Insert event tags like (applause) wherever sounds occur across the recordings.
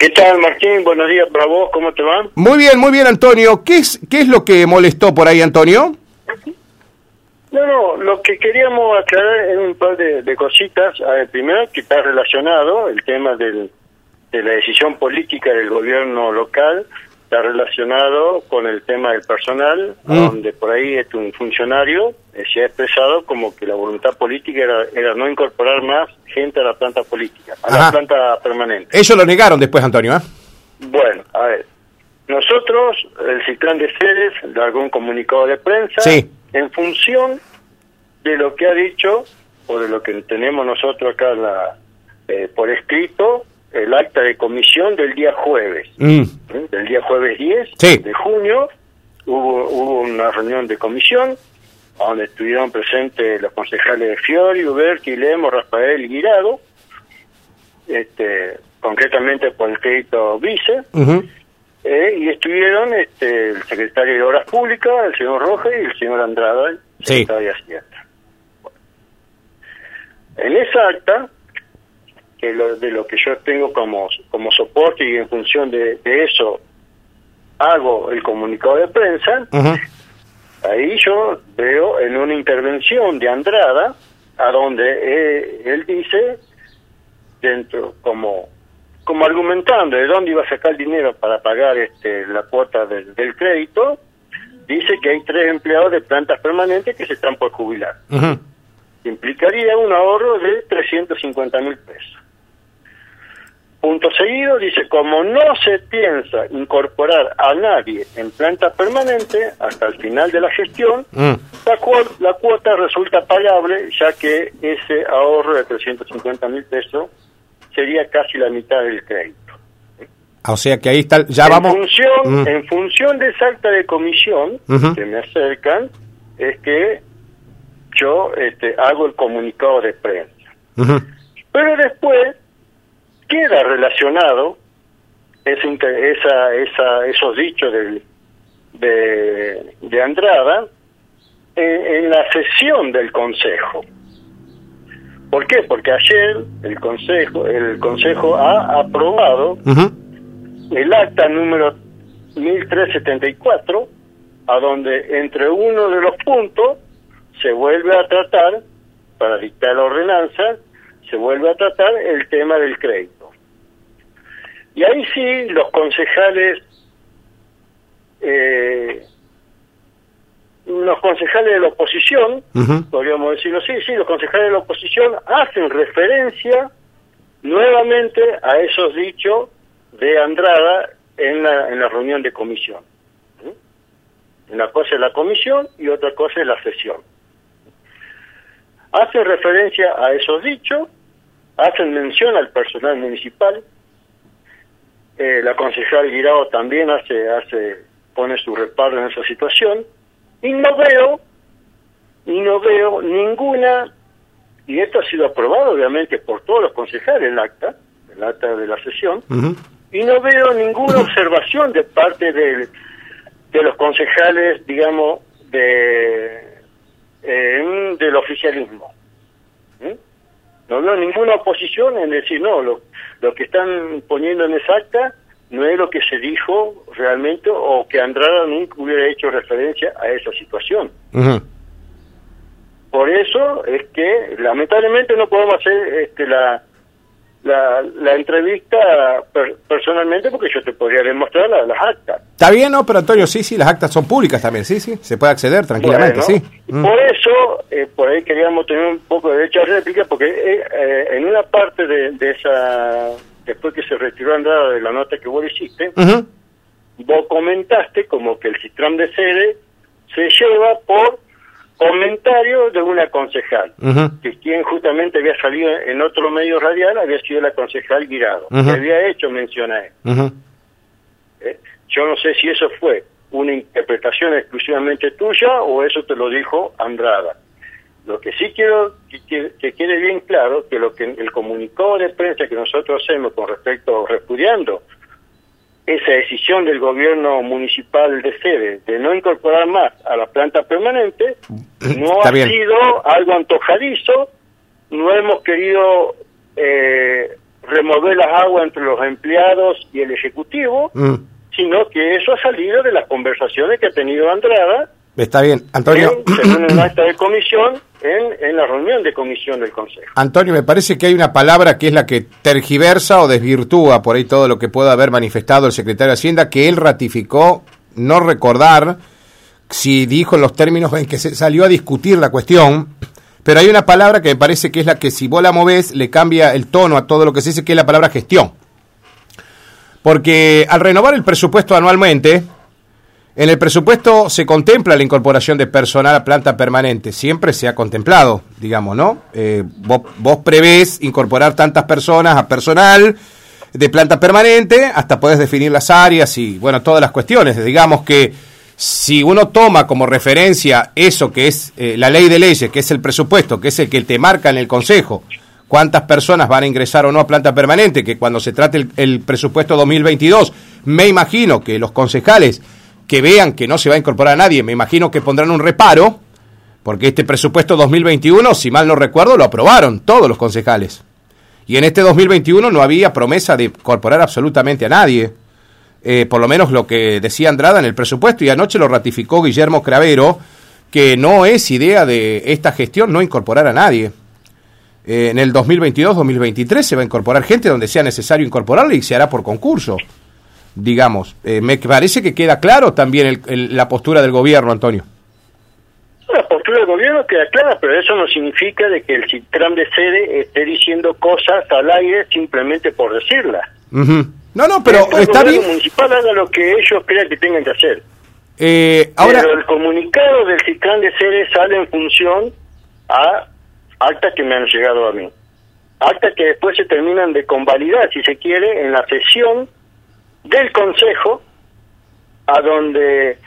¿Qué tal, Martín? Buenos días para vos, ¿cómo te va? Muy bien, muy bien, Antonio. ¿Qué es, qué es lo que molestó por ahí, Antonio? No, no, lo que queríamos aclarar es un par de, cositas. A ver, primero, que está relacionado el tema del, de la decisión política del gobierno local, está relacionado con el tema del personal, Mm. donde por ahí este, un funcionario eh, se ha expresado como que la voluntad política era, era no incorporar más gente a la planta política, a Ajá. la planta permanente. Ellos lo negaron después, Antonio, ¿eh? Bueno, a ver, nosotros, el Ciclán de Ceres, largó un comunicado de prensa Sí. en función de lo que ha dicho, o de lo que tenemos nosotros acá en la, eh, por escrito, el acta de comisión del día jueves, Mm. ¿eh? del día jueves 10 Sí. de junio, hubo, hubo una reunión de comisión, donde estuvieron presentes los concejales de Fiori, Uberti, Lemo, Rafael y Guirado, este, concretamente por el crédito vice, eh, y estuvieron este, el secretario de Obras Públicas, el señor Rojas y el señor Andrada, el Sí. secretario de Hacienda. Bueno. En esa acta, que lo, de lo que yo tengo como, como soporte y en función de, de eso hago el comunicado de prensa, ahí yo veo en una intervención de Andrada, a donde eh, él dice, dentro, como como argumentando de dónde iba a sacar el dinero para pagar este la cuota del, del crédito, dice que hay tres empleados de plantas permanentes que se están por jubilar. Implicaría un ahorro de 350 mil pesos. Punto seguido, dice, como no se piensa incorporar a nadie en planta permanente hasta el final de la gestión, Mm. la, cual- la cuota resulta pagable, ya que ese ahorro de 350 mil pesos sería casi la mitad del crédito. O sea que ahí está, ya en vamos. Función, Mm. En función de esa acta de comisión que me acercan, es que yo este, hago el comunicado de prensa. Pero después queda relacionado ese inter- esa, esa, esos dichos del, de, de Andrada en, en la sesión del Consejo. ¿Por qué? Porque ayer el Consejo, el Consejo ha aprobado el acta número 1374, a donde entre uno de los puntos se vuelve a tratar, para dictar la ordenanza, se vuelve a tratar el tema del crédito. Y ahí sí los concejales, eh, los concejales de la oposición, podríamos decirlo así, sí, los concejales de la oposición hacen referencia nuevamente a esos dichos de Andrada en la, en la reunión de comisión. Una cosa es la comisión y otra cosa es la sesión. Hacen referencia a esos dichos, hacen mención al personal municipal, eh, la concejal Guirao también hace, hace, pone su reparo en esa situación, y no veo, y no veo ninguna, y esto ha sido aprobado obviamente por todos los concejales el acta, el acta de la sesión, y no veo ninguna (laughs) observación de parte de, de los concejales, digamos, de eh, del oficialismo. No veo ninguna oposición en decir, no, lo, lo que están poniendo en esa acta no es lo que se dijo realmente o que Andrada nunca hubiera hecho referencia a esa situación. Por eso es que lamentablemente no podemos hacer este, la, la, la entrevista per- personalmente porque yo te podría demostrar la- las actas. Está bien, ¿no? Pero Antonio, sí, sí, las actas son públicas también, sí, sí. Se puede acceder tranquilamente, Bueno, sí. Mm. Por eso, eh, por ahí queríamos tener un poco de derecho a réplica, porque eh, eh, en una parte de, de esa, después que se retiró Andrada de la nota que vos hiciste, vos comentaste como que el Citram de sede se lleva por comentarios de una concejal, que quien justamente había salido en otro medio radial había sido la concejal Guirado, que había hecho mención a él. ¿eh? Yo no sé si eso fue una interpretación exclusivamente tuya o eso te lo dijo Andrada. Lo que sí quiero que quede bien claro que lo que el comunicado de prensa que nosotros hacemos con respecto repudiando esa decisión del gobierno municipal de sede de no incorporar más a la planta permanente no Está ha bien. sido algo antojadizo, no hemos querido eh, remover las aguas entre los empleados y el Ejecutivo, Mm. sino que eso ha salido de las conversaciones que ha tenido Andrada Está bien, Antonio. en, (clears throat) acta de comisión en, en la reunión de comisión del Consejo. Antonio, me parece que hay una palabra que es la que tergiversa o desvirtúa por ahí todo lo que pueda haber manifestado el secretario de Hacienda, que él ratificó no recordar si dijo en los términos en que se salió a discutir la cuestión, pero hay una palabra que me parece que es la que si vos la movés le cambia el tono a todo lo que se dice, que es la palabra gestión. Porque al renovar el presupuesto anualmente, en el presupuesto se contempla la incorporación de personal a planta permanente, siempre se ha contemplado, digamos, ¿no? Eh, vos, vos prevés incorporar tantas personas a personal de planta permanente, hasta podés definir las áreas y, bueno, todas las cuestiones. Digamos que si uno toma como referencia eso que es eh, la ley de leyes, que es el presupuesto, que es el que te marca en el Consejo, cuántas personas van a ingresar o no a planta permanente, que cuando se trate el, el presupuesto 2022, me imagino que los concejales que vean que no se va a incorporar a nadie, me imagino que pondrán un reparo, porque este presupuesto 2021, si mal no recuerdo, lo aprobaron todos los concejales. Y en este 2021 no había promesa de incorporar absolutamente a nadie. Eh, por lo menos lo que decía Andrada en el presupuesto, y anoche lo ratificó Guillermo Cravero, que no es idea de esta gestión no incorporar a nadie. Eh, en el 2022-2023 se va a incorporar gente donde sea necesario incorporarle y se hará por concurso digamos. Eh, me parece que queda claro también el, el, la postura del gobierno, Antonio. La postura del gobierno queda clara, pero eso no significa de que el CITRAM de sede esté diciendo cosas al aire simplemente por decirlas. Uh -huh. No, no, pero el bien. municipal haga lo que ellos crean que tengan que hacer. Eh, ahora... Pero el comunicado del CITRAM de sede sale en función a actas que me han llegado a mí. Actas que después se terminan de convalidar, si se quiere, en la sesión del Consejo, a donde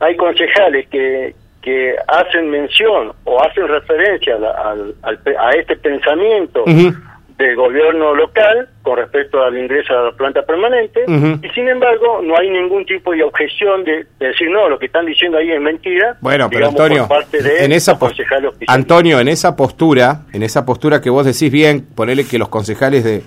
hay concejales que, que hacen mención o hacen referencia al, al, a este pensamiento uh -huh. del gobierno local con respecto al ingreso a la planta permanente, uh -huh. y sin embargo no hay ningún tipo de objeción de, de, decir, no, lo que están diciendo ahí es mentira. Bueno, pero digamos, Antonio, por parte de en esa concejales Antonio, en esa postura, en esa postura que vos decís bien, ponele que los concejales de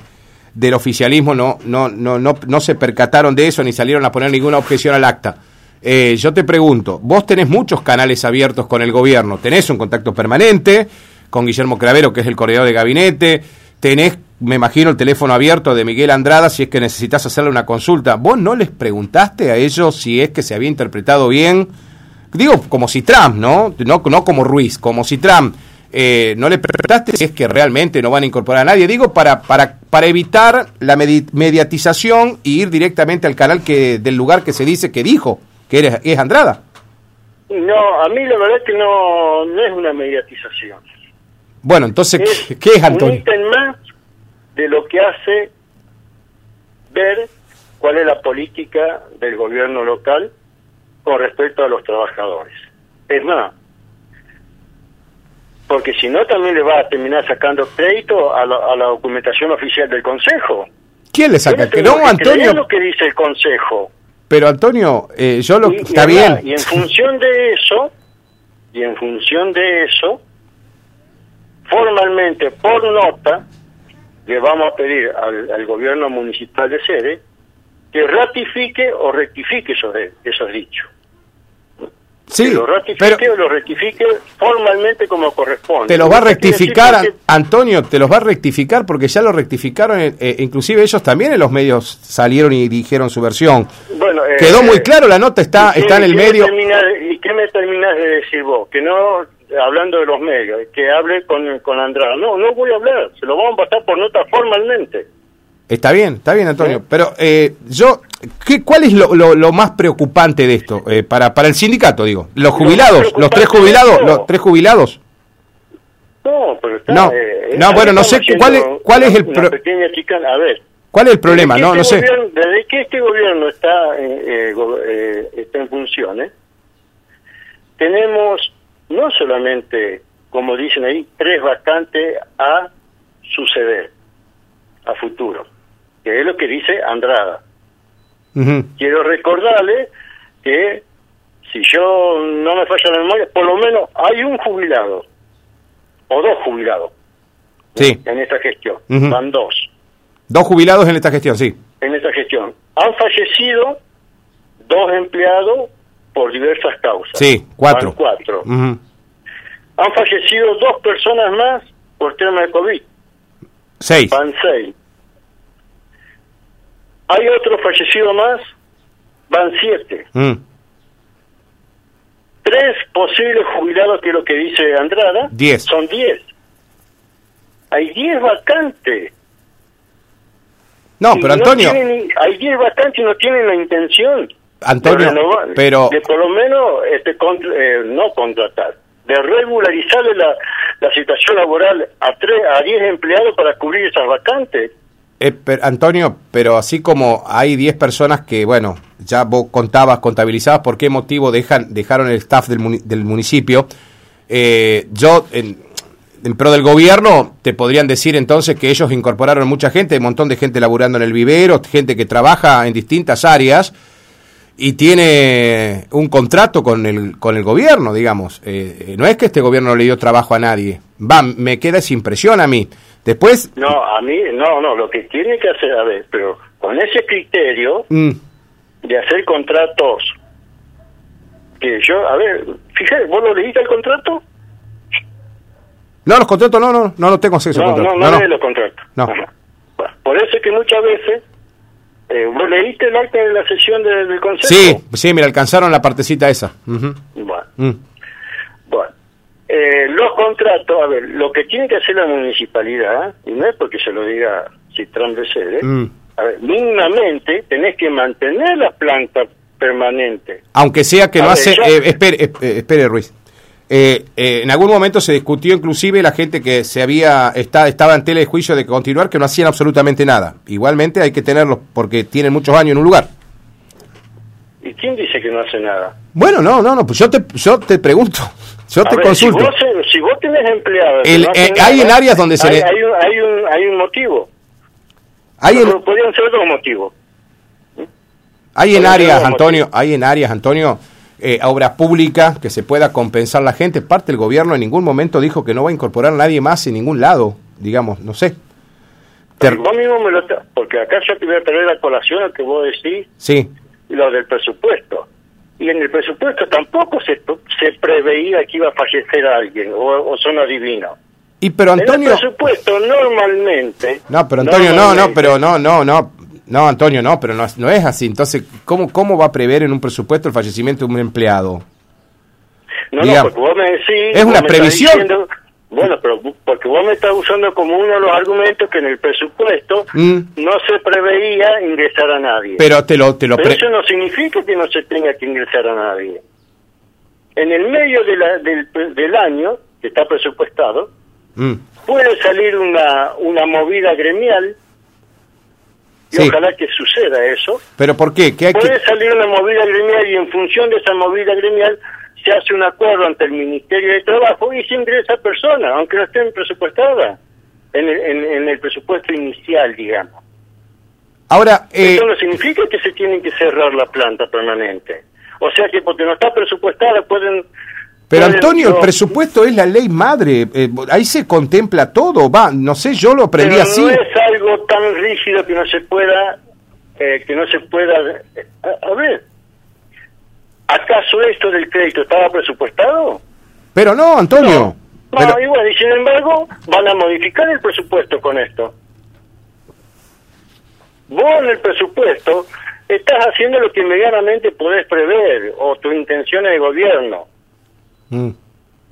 del oficialismo no, no, no, no, no se percataron de eso ni salieron a poner ninguna objeción al acta. Eh, yo te pregunto, vos tenés muchos canales abiertos con el gobierno, tenés un contacto permanente con Guillermo Cravero, que es el coordinador de gabinete, tenés, me imagino, el teléfono abierto de Miguel Andrada si es que necesitas hacerle una consulta. ¿Vos no les preguntaste a ellos si es que se había interpretado bien? Digo, como si Trump, ¿no? No, no como Ruiz, como si Trump eh, no le preguntaste si es que realmente no van a incorporar a nadie. Digo, para, para, para evitar la medi mediatización y ir directamente al canal que del lugar que se dice que dijo, que eres, es Andrada. No, a mí la verdad es que no, no es una mediatización. Bueno, entonces, es ¿qué es Antonio? Un ítem más de lo que hace ver cuál es la política del gobierno local con respecto a los trabajadores. Es más, porque si no también le va a terminar sacando crédito a la, a la documentación oficial del Consejo. ¿Quién le saca? Que no, Antonio. lo que dice el Consejo. Pero Antonio, eh, yo lo y, está y bien. Verdad, y en función de eso, y en función de eso, formalmente por nota le vamos a pedir al, al gobierno municipal de sede que ratifique o rectifique esos, esos dichos. Sí, que lo ratifique pero o lo rectifique formalmente como corresponde. te los va a rectificar, que- Antonio, te los va a rectificar porque ya lo rectificaron, eh, eh, inclusive ellos también en los medios salieron y dijeron su versión. Bueno, eh, Quedó muy claro, la nota está, ¿y está en el medio. ¿Y qué me terminás de decir vos? Que no, hablando de los medios, que hable con, con Andrada. No, no voy a hablar, se lo vamos a pasar por nota formalmente. Está bien, está bien, Antonio. Pero eh, yo, ¿qué, ¿cuál es lo, lo, lo más preocupante de esto? Eh, para, para el sindicato, digo. Los Lo jubilados, los tres jubilados, los tres jubilados. No, pero está... No, eh, no, bueno, no sé cuál es- cuál es el pro- pequeña chicana. A ver, ¿Cuál es el problema? No, no este sé. gobierno- desde que este gobierno está, eh, eh, go- eh, está en funciones, tenemos no solamente, como dicen ahí, tres vacantes a suceder, a futuro, que es lo que dice Andrada. Quiero recordarle que si yo no me falla la memoria, por lo menos hay un jubilado o dos jubilados Sí. en esta gestión. Van dos. Dos jubilados en esta gestión, sí. En esta gestión. Han fallecido dos empleados por diversas causas. Sí, cuatro. Van cuatro. Han fallecido dos personas más por tema de COVID. Seis. Van seis. Hay otro fallecido más. Van siete. Mm. Tres posibles jubilados, que es lo que dice Andrada. Diez. Son diez. Hay diez vacantes. No, Y pero Antonio, tienen- hay 10 vacantes y no tienen la intención Antonio, de renovar- pero de por lo menos este, contr- eh, no contratar, de regularizarle la, la situación laboral a, tres, a 10 empleados para cubrir esas vacantes. Eh, per- Antonio, pero así como hay 10 personas que, bueno, ya vos contabas, contabilizabas por qué motivo dejan, dejaron el staff del, del municipio, eh, yo, en, pro del gobierno, te podrían decir entonces que ellos incorporaron mucha gente, un montón de gente laburando en el vivero, gente que trabaja en distintas áreas y tiene un contrato con el, con el gobierno, digamos. Eh, eh, no es que este gobierno no le dio trabajo a nadie. Va, me queda esa impresión a mí. Después... No, a mí, no, no, lo que tiene que hacer, a ver, pero con ese criterio mm, de hacer contratos, que yo, a ver, fíjate, ¿vos lo leíste el contrato? No, los contratos no, no, no, no tengo acceso No, no, contratos. no, No, no. los contratos. No. Bueno, por eso es que muchas veces, eh, ¿vos leíste el acta de la sesión de- del Consejo? Sí, sí, me alcanzaron la partecita esa. Bueno, Mm. bueno. Eh, los contratos, a ver, lo que tiene que hacer la municipalidad, y no es porque se lo diga Citran Becerre, Mm. a ver, mínimamente tenés que mantener la planta permanente. Aunque sea que A no ver, hace... ya- eh, espere, eh, eh, espere, Ruiz. Eh, eh, en algún momento se discutió inclusive la gente que se había está, estaba en tela de juicio de continuar que no hacían absolutamente nada. Igualmente hay que tenerlos porque tienen muchos años en un lugar. ¿Y quién dice que no hace nada? Bueno, no, no, no, pues yo te, yo te pregunto, yo A te ver, consulto. Si vos, si vos tenés empleados... El- no eh, hay en áreas donde se hay, le- hay un, hay, un, hay un motivo. Hay en, Pero Podrían ser dos motivos. Hay en áreas, Antonio, hay en áreas, Antonio, eh, obras públicas que se pueda compensar la gente. Parte del gobierno en ningún momento dijo que no va a incorporar a nadie más en ningún lado, digamos, no sé. Ter- Vos mismo me lo... Porque acá yo te voy a traer la colación que vos decís sí, lo del presupuesto. Y en el presupuesto tampoco se, se preveía que iba a fallecer alguien o, o son adivinos. y pero Antonio, En el presupuesto normalmente... no, pero Antonio, no, no, pero no, no, no, no, Antonio, no, pero no, es- no es así. Entonces, ¿cómo, cómo va a prever en un presupuesto el fallecimiento de un empleado? No, digamos, no, porque vos me decís... es una previsión. diciendo- bueno, pero porque vos me estás usando como uno de los argumentos que en el presupuesto Mm. no se preveía ingresar a nadie. Pero te lo, te lo Pero eso no significa que no se tenga que ingresar a nadie. En el medio de la- del, del año, que está presupuestado, Mm, puede salir una, una movida gremial, y Sí. ojalá que suceda eso, pero ¿por qué? ¿Qué hay que- puede salir una movida gremial y en función de esa movida gremial se hace un acuerdo ante el Ministerio de Trabajo y se ingresa persona, aunque no esté presupuestada, en el, en, en el presupuesto inicial, digamos. Ahora, eh, Eso no significa que se tiene que cerrar la planta permanente. O sea que porque no está presupuestada pueden... Pero pueden- Antonio, el presupuesto es la ley madre, eh, ahí se contempla todo, va, no sé, yo lo aprendí pero así. no es algo tan rígido que no se pueda... eh, que no se pueda... eh, a, a ver, ¿acaso esto del crédito estaba presupuestado? Pero no, Antonio. No, pero- y bueno, y sin embargo van a modificar el presupuesto con esto. Vos en el presupuesto estás haciendo lo que medianamente podés prever o tu intención de gobierno. Mm.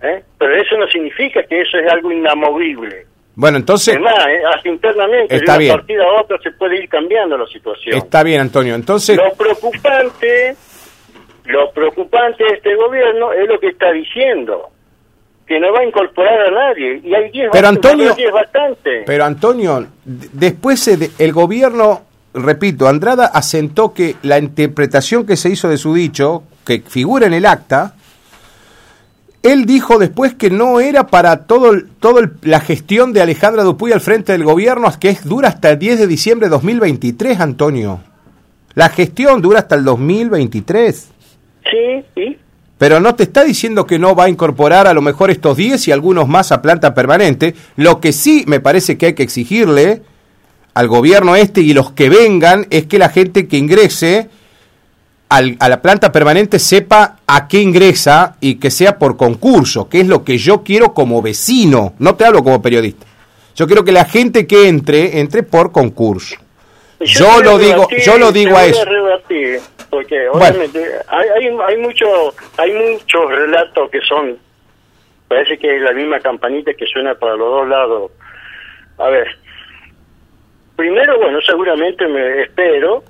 ¿eh? Pero eso no significa que eso es algo inamovible. Bueno, entonces, Además, ¿eh? hasta internamente, Está de bien. una partida a otra se puede ir cambiando la situación. está bien, Antonio. Entonces, Lo preocupante, lo preocupante de este gobierno es lo que está diciendo, que no va a incorporar a nadie. Y hay 10 Pero, Antonio- es bastante. pero Antonio, después el gobierno, repito, Andrada asentó que la interpretación que se hizo de su dicho, que figura en el acta, él dijo después que no era para todo, todo el- la gestión de Alejandra Dupuy al frente del gobierno, que es dura hasta el 10 de diciembre de 2023, Antonio. La gestión dura hasta el 2023. Sí, ¿y? Pero no te está diciendo que no va a incorporar a lo mejor estos 10 y algunos más a planta permanente. Lo que sí me parece que hay que exigirle al gobierno este y los que vengan es que la gente que ingrese al, a la planta permanente sepa a qué ingresa y que sea por concurso, que es lo que yo quiero como vecino, no te hablo como periodista. Yo quiero que la gente que entre, entre por concurso. Yo, lo digo, yo lo digo a eso. Porque obviamente hay, hay, hay, mucho, hay muchos relatos que son, parece que es la misma campanita que suena para los dos lados. A ver, primero, bueno, seguramente me espero,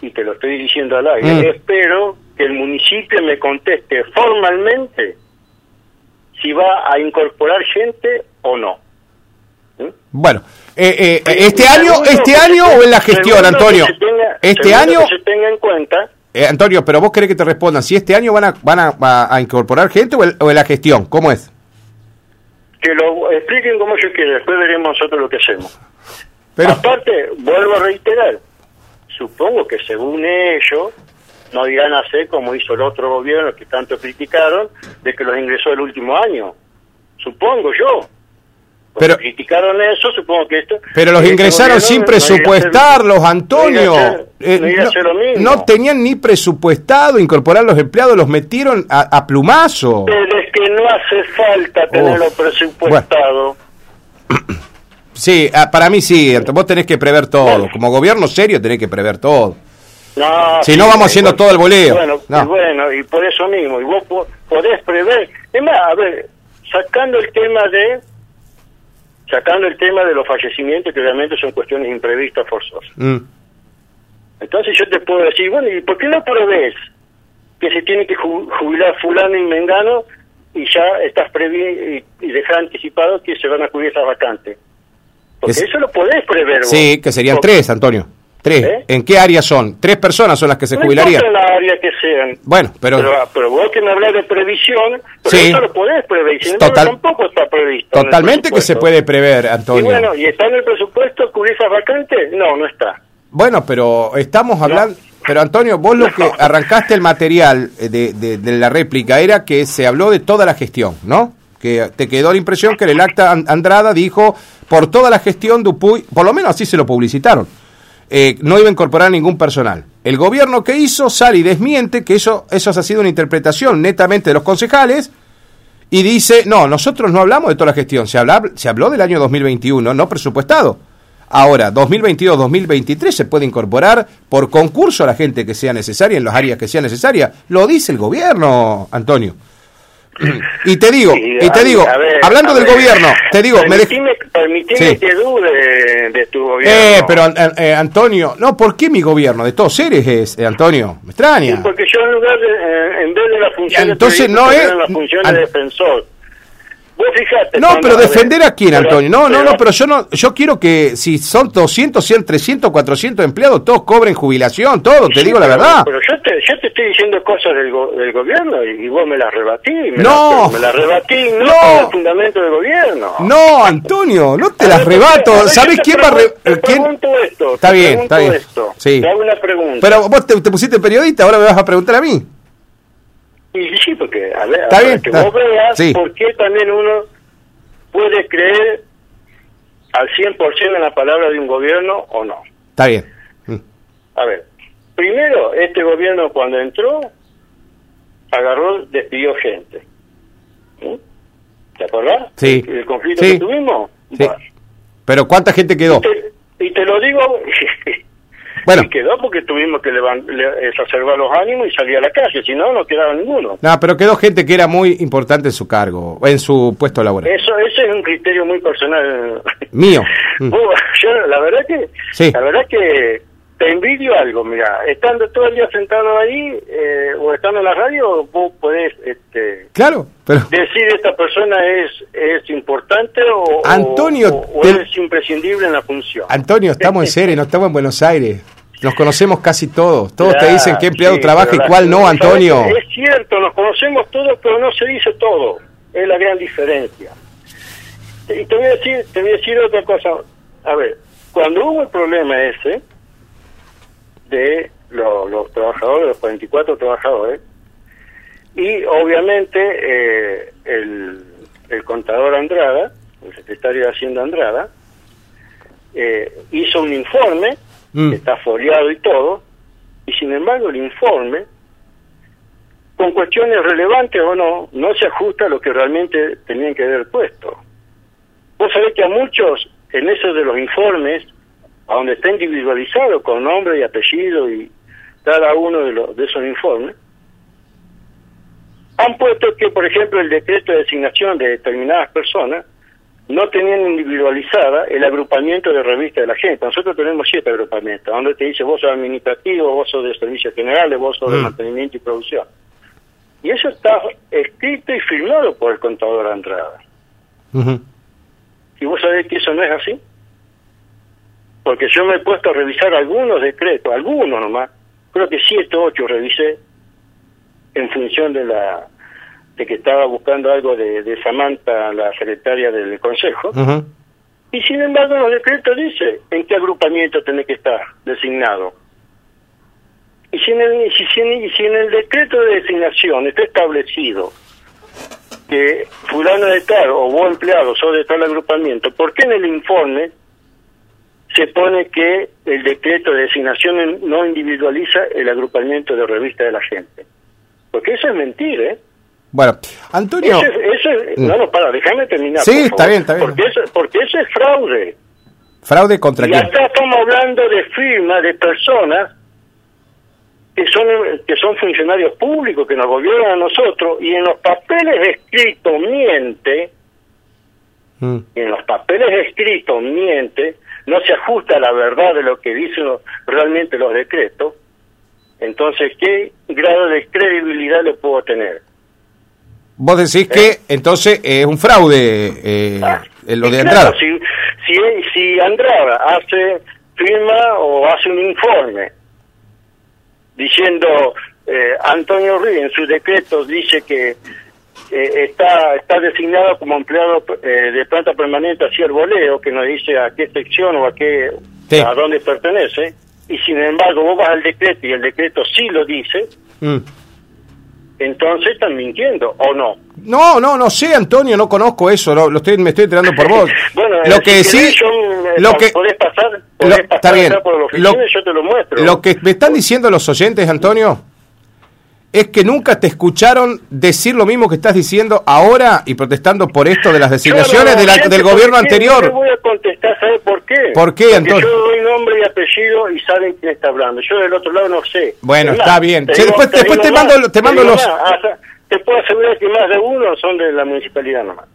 y te lo estoy diciendo al aire, mm. espero que el municipio me conteste formalmente si va a incorporar gente o no. ¿Mm? Bueno, eh, eh, este año, este año o en la gestión, Antonio. este año. se tenga en cuenta. Eh, Antonio, pero vos querés que te respondan si este año van a van a, incorporar gente o, en la gestión, ¿cómo es? Que lo expliquen como yo quiera, después veremos nosotros lo que hacemos. Pero... Aparte, vuelvo a reiterar, supongo que según ellos no irán a hacer como hizo el otro gobierno que tanto criticaron, de que los ingresó el último año. Supongo yo. Pero criticaron eso, supongo que esto. Pero los ingresaron sin presupuestarlos, Antonio. No, tenían ni presupuestado incorporar los empleados, los metieron a, plumazo. Pero es que no hace falta tenerlo presupuestado. (clears throat) Sí, ah, para mí sí, vos tenés que prever todo. Como gobierno serio tenés que prever todo. No, si no vamos haciendo todo el boleo. Bueno, y bueno, y por eso mismo, y vos podés prever. Es más, a ver, sacando el tema de sacando el tema de los fallecimientos, que realmente son cuestiones imprevistas, forzosas. Mm. Entonces yo te puedo decir, bueno, ¿y por qué no prevés que se tiene que jubilar fulano y mengano y ya estás previ y, dejar anticipado que se van a cubrir esas vacantes? Porque eso lo podés prever. Sí, que serían tres, Antonio. Tres. ¿Eh? ¿En qué área son? Tres personas son las que se jubilarían. en la área que sean. Bueno, pero... pero... vos que me hablas de previsión, pero eso lo podés prever. Sin Total... tampoco está previsto. Totalmente que se puede prever, Antonio. Y bueno, ¿y está en el presupuesto cubrir esas vacantes? No, no está. Bueno, pero estamos hablando... Pero Antonio, vos lo que arrancaste el material de, de, de la réplica era que se habló de toda la gestión, ¿no? que te quedó la impresión que el acta Andrada dijo por toda la gestión Dupuy, por lo menos así se lo publicitaron, eh, no iba a incorporar ningún personal. El gobierno que hizo sale y desmiente que eso, eso ha sido una interpretación netamente de los concejales y dice, no, nosotros no hablamos de toda la gestión, se, habla, se habló del año 2021, no presupuestado. Ahora, 2022-2023 se puede incorporar por concurso a la gente que sea necesaria en las áreas que sea necesaria. Lo dice el gobierno, Antonio. Y te digo, (laughs) y te digo, hablando del gobierno, te digo, permitime, me que dude de, tu gobierno. Eh, pero eh, eh, Antonio, no, ¿por qué mi gobierno? De todos seres es, eh, Antonio, me extraña. porque yo en lugar de, en vez de la función entonces no es, la función de defensor no, pero defender a quién, Antonio. No, no, no, pero yo no, yo quiero que si son 200, 100, 300, 400 empleados, todos cobren jubilación, todo, te digo la verdad. Pero yo te, yo te estoy diciendo cosas del, del gobierno y, vos me las rebatí. no, me las rebatí no, no. el fundamento del gobierno. No, Antonio, no te las rebato. ¿Sabes quién va a re, te pregunto esto. Está bien, está bien. Esto. Sí. Te hago una pregunta. Pero vos te, te pusiste periodista, ahora me vas a preguntar a mí. Y sí, porque a ver, a que vos veas por qué también uno puede creer al 100% en la palabra de un gobierno o no. Está bien. Mm. A ver, primero, este gobierno cuando entró, agarró, despidió gente. ¿Te acordás? Sí. ¿El conflicto que tuvimos? Sí. Pero ¿cuánta gente quedó? y te lo digo (laughs) Bueno. Y quedó porque tuvimos que exacerbar los ánimos y salir a la calle, si no, no quedaba ninguno. No, pero quedó gente que era muy importante en su cargo, en su puesto laboral. Eso, ese es un criterio muy personal. (laughs) Mío. (laughs) Yo, la verdad que, sí. la verdad que te envidio algo, mira, estando todo el día sentado ahí eh, o estando en la radio, vos podés este, claro, pero... (laughs) decir esta persona es es importante o, Antonio, es imprescindible en la función. Antonio, estamos en serio, no estamos en Buenos Aires. Nos conocemos casi todos. Todos te dicen qué empleado trabaja y cuál no, Antonio. Es cierto, nos conocemos todos, pero no se dice todo. Es la gran diferencia. Y te voy a decir, te voy a decir otra cosa. A ver, cuando hubo el problema ese de los, trabajadores, los 44 trabajadores, y obviamente eh, el, el contador Andrada, el secretario de Hacienda Andrada, eh, hizo un informe, Mm. está foliado y todo, y sin embargo el informe, con cuestiones relevantes o no, no se ajusta a lo que realmente tenían que haber puesto. Vos sabés que a muchos, en esos de los informes, a donde está individualizado con nombre y apellido y cada uno de, los, de esos informes, han puesto que, por ejemplo, el decreto de designación de determinadas personas no tenían individualizada el agrupamiento de revistas de la gente. Nosotros tenemos siete agrupamientos, donde te dice vos sos administrativo, vos sos de servicios generales, vos sos de Mm. mantenimiento y producción. Y eso está escrito y firmado por el contador Andrada. Ujú. ¿Y vos sabés que eso no es así? Porque yo me he puesto a revisar algunos decretos, algunos nomás, creo que siete o ocho revisé, en función de la de que estaba buscando algo de, de Samantha, la secretaria del Consejo, y sin embargo los decretos dice en qué agrupamiento tiene que estar designado. Y si en el, si, si en- y si en el decreto de designación está establecido que fulano de tal o vos empleado sos de tal agrupamiento, ¿por qué en el informe se pone que el decreto de designación no individualiza el agrupamiento de revista de la gente? Porque eso es mentira, ¿eh? Bueno, Antonio, Mm. no, no, para, déjame terminar. Sí, está favor. bien, está bien. Porque eso, porque eso es fraude. fraude contra Y quién? acá estamos hablando de firmas de personas que son que son funcionarios públicos que nos gobiernan a nosotros y en los papeles escritos miente Mm. y en los papeles escritos miente no se ajusta a la verdad de lo que dicen realmente los decretos entonces qué grado de credibilidad le puedo tener Vos decís que entonces es un fraude eh, en lo de Ah, claro, Andrada. si, si, si Andrada hace, firma o hace un informe diciendo eh, Antonio Ríos en sus decretos dice que eh, está está designado como empleado eh, de planta permanente hacia el voleo, que nos dice a qué sección o a qué Sí. a dónde pertenece, y sin embargo vos vas al decreto y el decreto sí lo dice, Mm. Entonces están mintiendo, ¿o no? No, no, no sé, Antonio, no conozco eso, no, lo estoy, me estoy enterando por vos. (laughs) bueno, lo eh, que si sí, yo, eh, lo que, podés pasar, lo- podés está pasar bien. por Lo- y yo te lo muestro. lo que me están diciendo los oyentes, Antonio, es que nunca te escucharon decir lo mismo que estás diciendo ahora y protestando por esto de las designaciones Claro, de la- del ¿por gobierno? No anterior. voy a contestar, ¿sabe por qué? ¿Por qué, Porque Antonio? yo doy nombre y apellido y saben quién está hablando. Yo del otro lado no sé. Bueno, Es está bien. te Che, después- después te digo mando- más, te mando digo los- te puedo asegurar que más de uno son de la municipalidad nomás.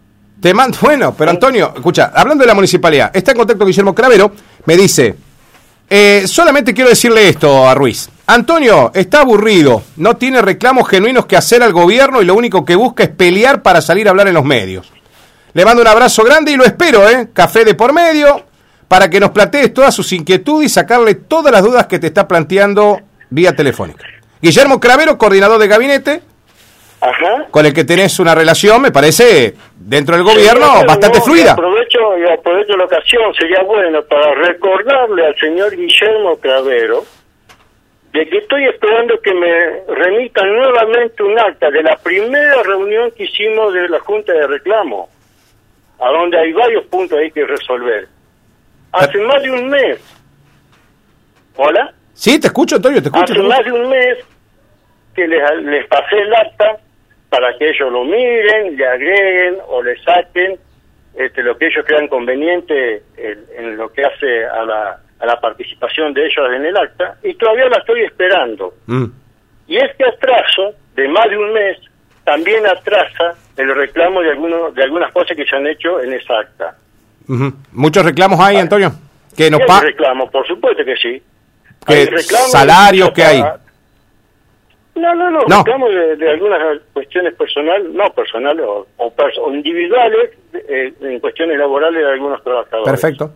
Te mando, (laughs) bueno, pero Antonio, escucha, hablando de la municipalidad, está en contacto Guillermo Cravero, me dice, eh, solamente quiero decirle esto a Ruiz. Antonio está aburrido, no tiene reclamos genuinos que hacer al gobierno y lo único que busca es pelear para salir a hablar en los medios. Le mando un abrazo grande y lo espero, ¿eh? Café de por medio, para que nos plantees todas sus inquietudes y sacarle todas las dudas que te está planteando vía telefónica. Guillermo Cravero, coordinador de gabinete, Ajá. con el que tenés una relación, me parece, dentro del gobierno, Sí, bastante no, y fluida. aprovecho, y aprovecho la ocasión, sería bueno para recordarle al señor Guillermo Cravero de que estoy esperando que me remitan nuevamente un acta de la primera reunión que hicimos de la Junta de Reclamo, a donde hay varios puntos ahí que resolver. Hace más de un mes. ¿Hola? Sí, te escucho, Antonio, te escucho. Hace te escucho. más de un mes que les, les pasé el acta para que ellos lo miren, le agreguen o le saquen este, lo que ellos crean conveniente en, en lo que hace a la, a la participación de ellos en el acta y todavía la estoy esperando. Mm. Y este atraso de más de un mes también atrasa el reclamo de, algunos, de algunas cosas que se han hecho en esa acta. Ujú. Muchos reclamos hay, Antonio. Que nos ¿Qué pa reclamos? Por supuesto que sí. reclamos salarios que hay. No, no, no, No. reclamos de, de algunas cuestiones personales, no personales o, o individuales eh, en cuestiones laborales de algunos trabajadores. Perfecto.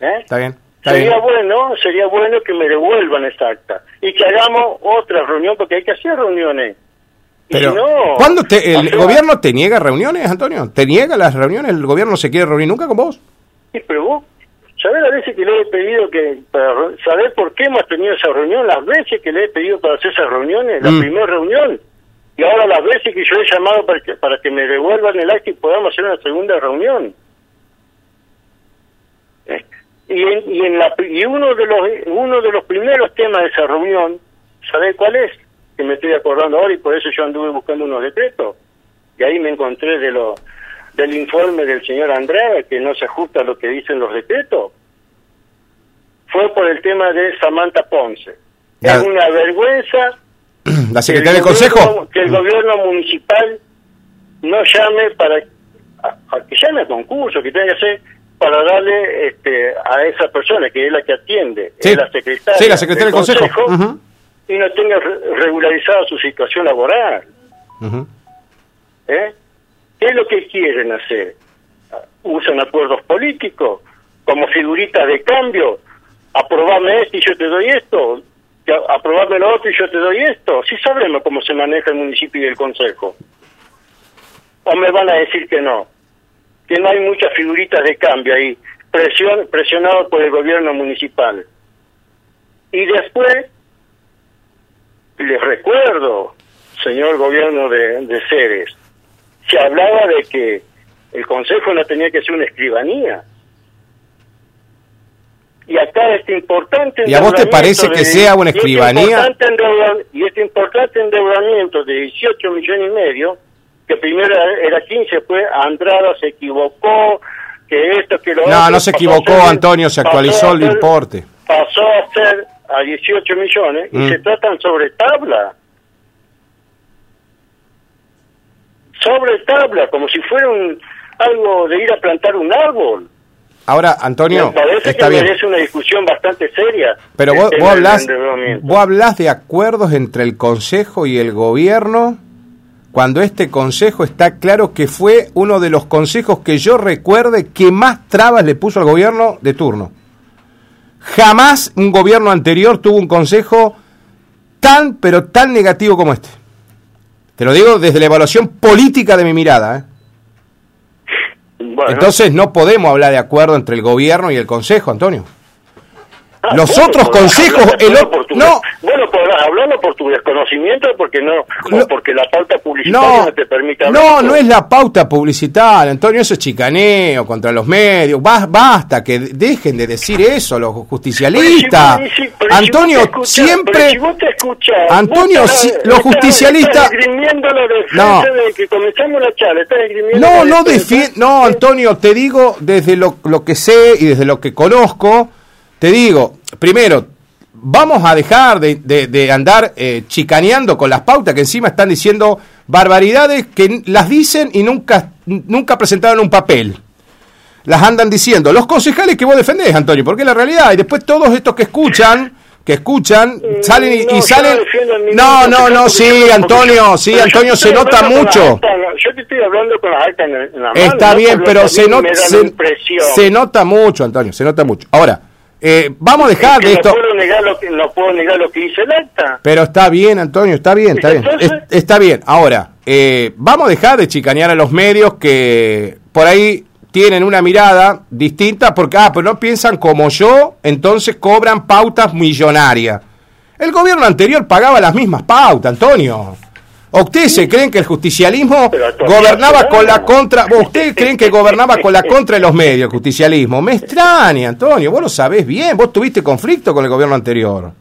¿Eh? Está bien. Sería bueno, sería bueno que me devuelvan esa acta y que hagamos otra reunión porque hay que hacer reuniones. Pero, no, ¿cuándo te- el gobierno te niega reuniones, Antonio? ¿Te niega las reuniones? ¿El gobierno no se quiere reunir nunca con vos? Sí, pero vos, ¿sabés las veces que le he pedido que, para saber por qué hemos tenido esa reunión? Las veces que le he pedido para hacer esas reuniones, la Mm. primera reunión, y ahora las veces que yo he llamado para que, para que me devuelvan el acta y podamos hacer una segunda reunión. ¿Eh? Y, en, y, en la, y uno de los uno de los primeros temas de esa reunión, ¿sabés cuál es? Que me estoy acordando ahora y por eso yo anduve buscando unos decretos. Y ahí me encontré de lo, del informe del señor Andrade que no se ajusta a lo que dicen los decretos. Fue por el tema de Samantha Ponce. Es una vergüenza (clears throat) ¿La secretaria del gobierno- Consejo? que el gobierno municipal no llame para a, a que llame a concurso que tenga que hacer para darle este, a esa persona que es la que atiende Sí. es la secretaria, Sí, la secretaria del Consejo. Y no tenga re- regularizada su situación laboral. ¿eh? ¿qué es lo que quieren hacer? usan acuerdos políticos como figuritas de cambio aprobame esto y yo te doy esto aprobame lo otro y yo te doy esto sí sabemos cómo se maneja el municipio y el consejo o me van a decir que no que no hay muchas figuritas de cambio ahí presión presionado por el gobierno municipal y después les recuerdo señor gobierno de, de Ceres se hablaba de que el consejo no tenía que ser una escribanía y acá este importante ¿Y a vos te parece que de- sea una y este escribanía? y este importante endeudamiento de 18 millones y medio que primero era 15 después Andrada se equivocó que esto que lo No, otro, no se equivocó, ser- Antonio, se actualizó el ser- importe. pasó a ser a 18 millones y Mm. se tratan sobre tabla sobre tabla como si fuera un algo de ir a plantar un árbol Ahora, Antonio, me parece está que bien. merece una discusión bastante seria Pero vos, vos hablás, vos hablás de acuerdos entre el Consejo y el Gobierno, cuando este Consejo está claro que fue uno de los consejos que yo recuerde que más trabas le puso al Gobierno de turno. Jamás un gobierno anterior tuvo un Consejo tan, pero tan negativo como este. Te lo digo desde la evaluación política de mi mirada. ¿eh? Bueno. Entonces no podemos hablar de acuerdo entre el Gobierno y el Consejo, Antonio. Ah, los otros consejos, el no. Bueno, podrás hablarlo por tu desconocimiento, porque no, No. o porque la pauta publicitaria No, no, te permite no, hablar. no es la pauta publicitaria, Antonio, eso es chicaneo contra los medios. Ba- basta, que dejen de decir eso los justicialistas. Pero si vos- pero si Antonio, escuchás- siempre... si vos te escuchás, Antonio, estás- los justicialistas- No. de que comenzamos la charla, estás esgrimiendo No, la no no, Antonio, te digo desde lo, lo que sé y desde lo que conozco, te digo, primero, vamos a dejar de, de- de andar eh, chicaneando con las pautas que encima están diciendo barbaridades que las dicen y nunca, nunca presentaron un papel. Las andan diciendo los concejales que vos defendés, Antonio, porque es la realidad. Y después todos estos que escuchan, que escuchan, Mm, salen y, no, y yo salen... No, no, no, sí, Antonio, sí, Antonio, se nota mucho. Yo te estoy hablando con las actas en, la mano. Está bien, pero se, not- se nota mucho, Antonio, se nota mucho. Ahora, eh, vamos a dejar que de no esto. puedo negar lo que no puedo negar lo que dice el acta Pero está bien, Antonio, está bien, está bien. Es- está bien. Ahora, eh, vamos a dejar de chicanear a los medios que por ahí tienen una mirada distinta porque, ah, pero no piensan como yo, entonces cobran pautas millonarias. El gobierno anterior pagaba las mismas pautas, Antonio. ¿O ustedes se creen que el justicialismo gobernaba con la contra? ¿Vos ¿Ustedes creen que gobernaba con la contra de los medios el justicialismo? Me extraña, Antonio. Vos lo sabés bien. Vos tuviste conflicto con el gobierno anterior.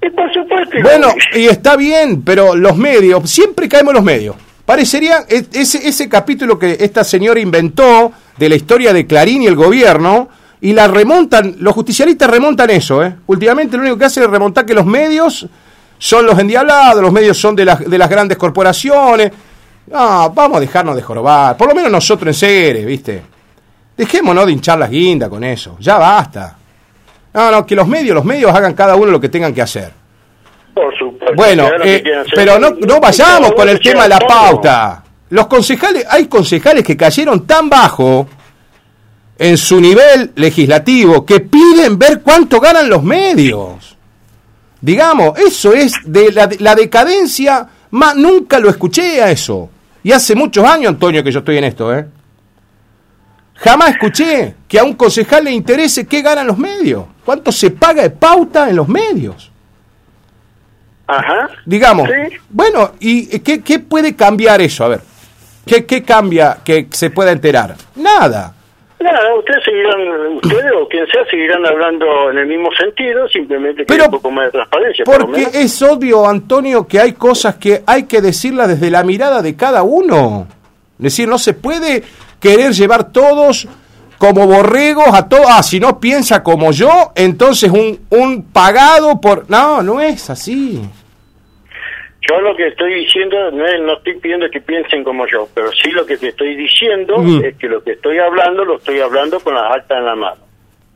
y por supuesto Bueno, y está bien, pero los medios, siempre caemos en los medios. Parecería ese, ese capítulo que esta señora inventó de la historia de Clarín y el gobierno, y la remontan, los justicialistas remontan eso, ¿eh? Últimamente lo único que hacen es remontar que los medios son los endiablados, los medios son de las, de las grandes corporaciones. No, vamos a dejarnos de jorobar, por lo menos nosotros en seres, ¿viste? Dejémonos de hinchar las guindas con eso, ya basta. No, no, que los medios, los medios hagan cada uno lo que tengan que hacer. por supuesto Bueno, eh, pero no, no vayamos con el tema de la pauta. Los concejales, hay concejales que cayeron tan bajo en su nivel legislativo que piden ver cuánto ganan los medios. Digamos, eso es de la, la decadencia, más nunca lo escuché a eso. Y hace muchos años, Antonio, que yo estoy en esto, ¿eh? Jamás escuché que a un concejal le interese qué ganan los medios, cuánto se paga de pauta en los medios. Ajá. Digamos, Sí. bueno, ¿y qué, qué puede cambiar eso? A ver, ¿qué, qué cambia que se pueda enterar? Nada. Nada, ustedes seguirán, ustedes o quien sea seguirán hablando en el mismo sentido, simplemente que Pero, un poco más de transparencia. por Porque menos. es obvio, Antonio, que hay cosas que hay que decirlas desde la mirada de cada uno. Es decir, no se puede querer llevar todos como borregos a todos. Ah, si no piensa como yo, entonces un, un pagado por... No, no es así. Yo lo que estoy diciendo, no, es- no estoy pidiendo que piensen como yo, pero sí lo que te estoy diciendo es que lo que estoy hablando lo estoy hablando con las actas en la mano.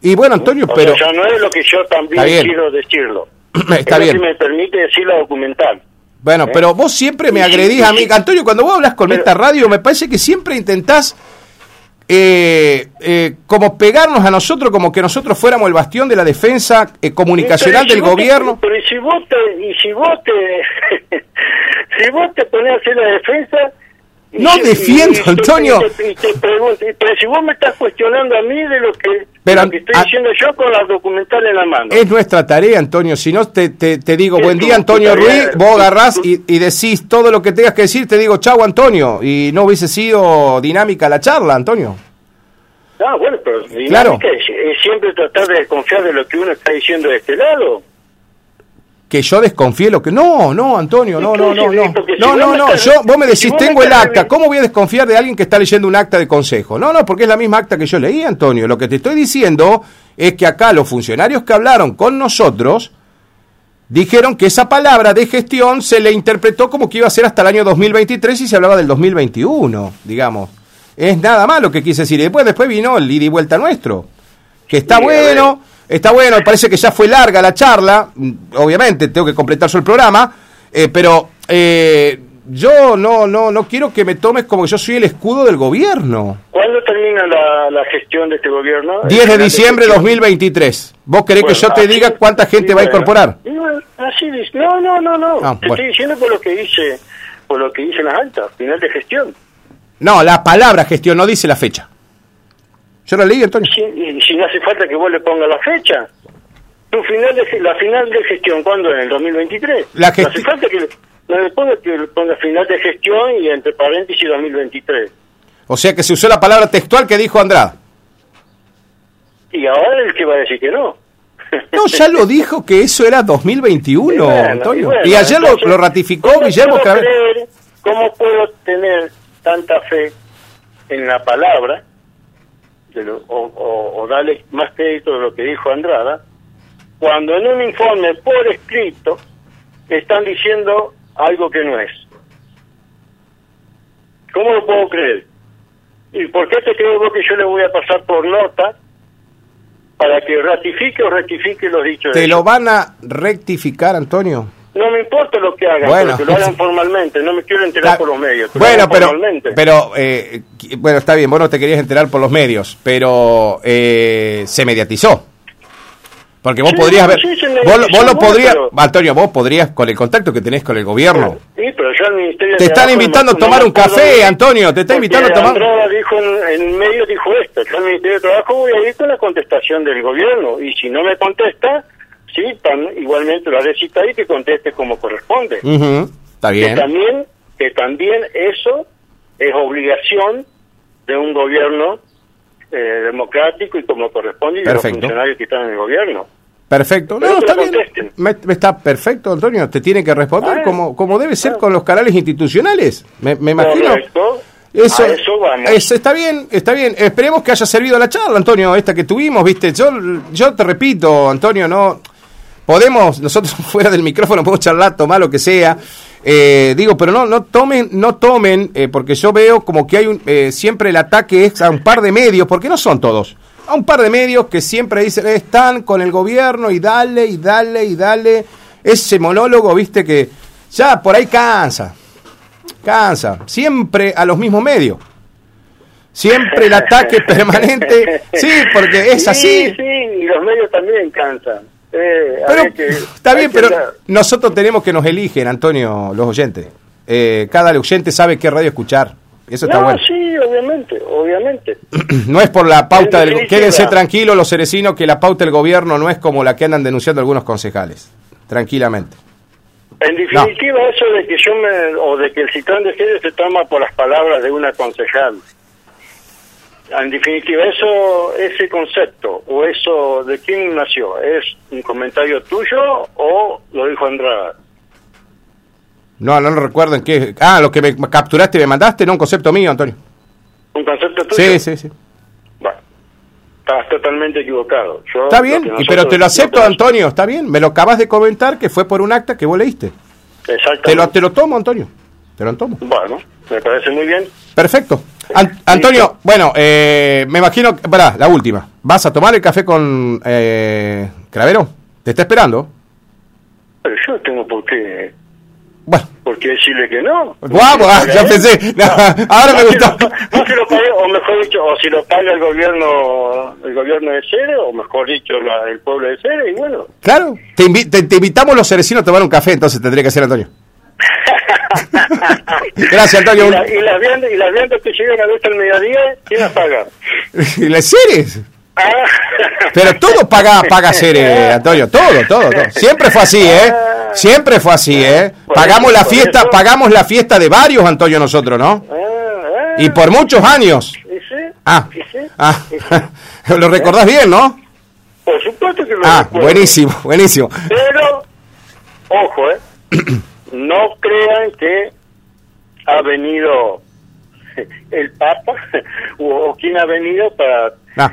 Y bueno, Antonio, O pero... sea, ya no es lo que yo también quiero decirlo. (clears throat) Está es bien. lo que me permite decir la documental. Bueno, ¿Eh? pero vos siempre me agredís a mí. Antonio, cuando vos hablas con Pero- esta radio, me parece que siempre intentás eh, eh, como pegarnos a nosotros, como que nosotros fuéramos el bastión de la defensa eh, comunicacional del te- gobierno. pero y si vos te, y si vos te, (laughs) si vos te pones a hacer la defensa. No defiendo, y Antonio. te- te pregunto, pero si vos me estás cuestionando a mí de lo que, Pero, lo que estoy diciendo yo con las documentales en la mano. Es nuestra tarea, Antonio. Si no, te, te, te digo, buen día, Antonio. Ruiz. Vos agarrás y, y decís todo lo que tengas que decir. Te digo, chau, Antonio. Y no hubiese sido dinámica la charla, Antonio. Ah, bueno, pero dinámica Claro. es, es siempre tratar de desconfiar de lo que uno está diciendo de este lado. Que yo desconfíe lo que... No, no, Antonio, no, ¿Y no, no, no. No, no, no. Yo, vos me decís, tengo el acta. ¿Cómo voy a desconfiar de alguien que está leyendo un acta de consejo? No, no, porque es la misma acta que yo leí, Antonio. Lo que te estoy diciendo es que acá los funcionarios que hablaron con nosotros dijeron que esa palabra de gestión se le interpretó como que iba a ser hasta el año 2023 y se hablaba del 2021, digamos. Es nada más lo que quise decir. Y después, después vino el ida y vuelta nuestro. Que está Sí, bueno, está bueno, parece que ya fue larga la charla. Obviamente, tengo que completar yo el programa. eh, pero eh, yo no, no, no quiero que me tomes como que yo soy el escudo del gobierno. ¿Cuándo termina la, la gestión de este gobierno? 10 de diciembre de gestión. 2023. ¿Vos querés que yo te diga cuánta gente sí, va a incorporar? Bueno, así dice. No, no, no, no. Ah, Te bueno. estoy diciendo por lo que dice, por lo que dicen las altas, final de gestión. No, la palabra gestión no dice la fecha. Yo la leí, Antonio. Si, si no hace falta que vos le pongas la fecha. Tu final de, la final de gestión, ¿cuándo? En el 2023. La no hace falta que, no le ponga que le ponga final de gestión y entre paréntesis 2023. O sea que se usó la palabra textual que dijo Andrada. Y ahora el que va a decir que no. No, ya lo dijo que eso era 2021, (laughs) Y bueno, Antonio. y bueno, y ayer lo- entonces, lo, ratificó ¿cómo Guillermo puedo creer- ¿Cómo puedo tener tanta fe en la palabra de lo- o, o- o darle más crédito de lo que dijo Andrada cuando en un informe por escrito están diciendo algo que no es? ¿Cómo lo puedo creer? ¿Y por qué te creo vos que yo le voy a pasar por nota para que ratifique o rectifique los dichos de ¿Te ellos? lo van a rectificar, Antonio? No me importa lo que hagan, Bueno. pero que lo hagan formalmente. No me quiero enterar por los medios. Bueno, pero, pero eh, bueno, está bien, vos no te querías enterar por los medios, pero eh, se mediatizó. Porque vos Sí, podrías ver, sí, vos, vos lo podrías, pero- Antonio, vos podrías, con el contacto que tenés con el gobierno, Sí, pero ya el Ministerio Te están invitando a tomar un café, Antonio, te está porque invitando a tomar- dijo en, en medio dijo esto, yo al Ministerio de Trabajo voy a ir con la contestación del gobierno y si no me contesta, sí, tam- igualmente lo haré cita ahí que conteste como corresponde. Está Que bien, también, que también eso es obligación de un gobierno eh, democrático y como corresponde y de los funcionarios que están en el gobierno. perfecto, no, que está bien. Me- me está perfecto, Antonio, te tiene que responder Ah, como, como debe ser ah. con los canales institucionales, me, me imagino. Correcto. Eso, eso vamos. es- está bien, está bien. Esperemos que haya servido la charla, Antonio, esta que tuvimos, ¿viste? Yo, yo te repito, Antonio, no podemos, nosotros (laughs) fuera del micrófono podemos charlar, tomar lo que sea. Eh, digo, pero no, no tomen, no tomen, eh, porque yo veo como que hay un, eh, siempre el ataque es a un par de medios, porque no son todos, a un par de medios que siempre dicen, eh, están con el gobierno y dale, y dale, y dale. Ese monólogo, viste, que ya por ahí cansa. Cansa. Siempre a los mismos medios. Siempre el ataque (laughs) permanente. Sí, porque es así. Sí, sí, y los medios también cansan. Eh, Pero que- está bien, pero nosotros tenemos que nos eligen, Antonio, los oyentes. Eh, cada oyente sabe qué radio escuchar. Eso está no, bueno. sí, obviamente, obviamente. (clears throat) No es por la pauta En del... Quédense tranquilos los cerecinos que la pauta del gobierno no es como la que andan denunciando algunos concejales. Tranquilamente. En definitiva, eso de que yo me, o de que el citón de Jerez se toma por las palabras de una concejal. En definitiva, eso, ese concepto o eso de quién nació, ¿es un comentario tuyo o lo dijo Andrada? No, no lo recuerdo en qué. Ah, lo que me capturaste y me mandaste, no un concepto mío, Antonio. ¿Un concepto tuyo? Sí, sí, sí. Bueno, estás totalmente equivocado. Yo, Está bien, pero te lo acepto, Antonio, está bien. Me lo acabas de comentar que fue por un acta que vos leíste. Exactamente. Te lo, te lo tomo, Antonio. Te lo tomo. Bueno, me parece muy bien. Perfecto. An- Antonio, bueno, eh, me imagino, que- pará, la última. ¿Vas a tomar el café con eh, Cravero? ¿Te está esperando? Pero yo tengo por qué, Bueno, por qué decirle que no. guapo, ah, ya pensé. No, ahora me No gustó. lo- No se lo pague, o mejor dicho, o si lo paga el gobierno el gobierno de Cere, o mejor dicho, la- el pueblo de Cere, y bueno. Claro, te, invi- te- te invitamos los cerecinos a tomar un café, entonces tendría que ser Antonio. (laughs) (laughs) Gracias, Antonio. y, la- y las viandas, y las viandas que llegan a veces al mediodía, ¿quién las paga? (laughs) ¿Y las Ceres? Ah. Pero todo paga, paga Ceres, (laughs) Antonio, todo, todo, todo. Siempre fue así, ¿eh? Siempre fue así, ¿eh? Pagamos la fiesta, pagamos la fiesta de varios, Antonio, nosotros, ¿no? Ah, ah. Y por muchos años. Ah, ah, lo recordás bien, ¿no? Por supuesto que lo Ah, buenísimo, buenísimo. Pero, ojo, ¿eh? (clears throat) no crean que ha venido (laughs) el Papa (laughs) o, quien ha venido para Ah,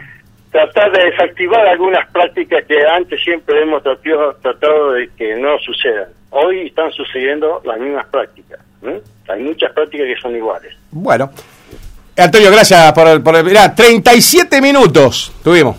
tratar de desactivar algunas prácticas que antes siempre hemos tratado, tratado de que no sucedan. Hoy están sucediendo las mismas prácticas. ¿eh? Hay muchas prácticas que son iguales. bueno. Antonio, gracias por el... Por el mirá, 37 minutos tuvimos.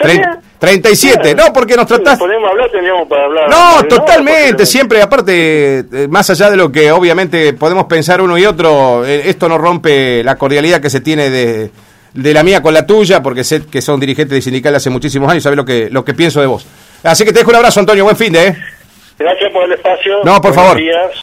¿Está Tre- bien? 37, Bien. no, porque nos Si tratás... podemos hablar, tendríamos para hablar. No, totalmente, siempre, aparte, eh, más allá de lo que obviamente podemos pensar uno y otro, eh, esto no rompe la cordialidad que se tiene de, de la mía con la tuya, porque sé que son dirigentes de sindical hace muchísimos años, sabes lo que, lo que pienso de vos. Así que te dejo un abrazo, Antonio, buen fin de, ¿eh? Gracias por el espacio. No, por Buenos favor. días.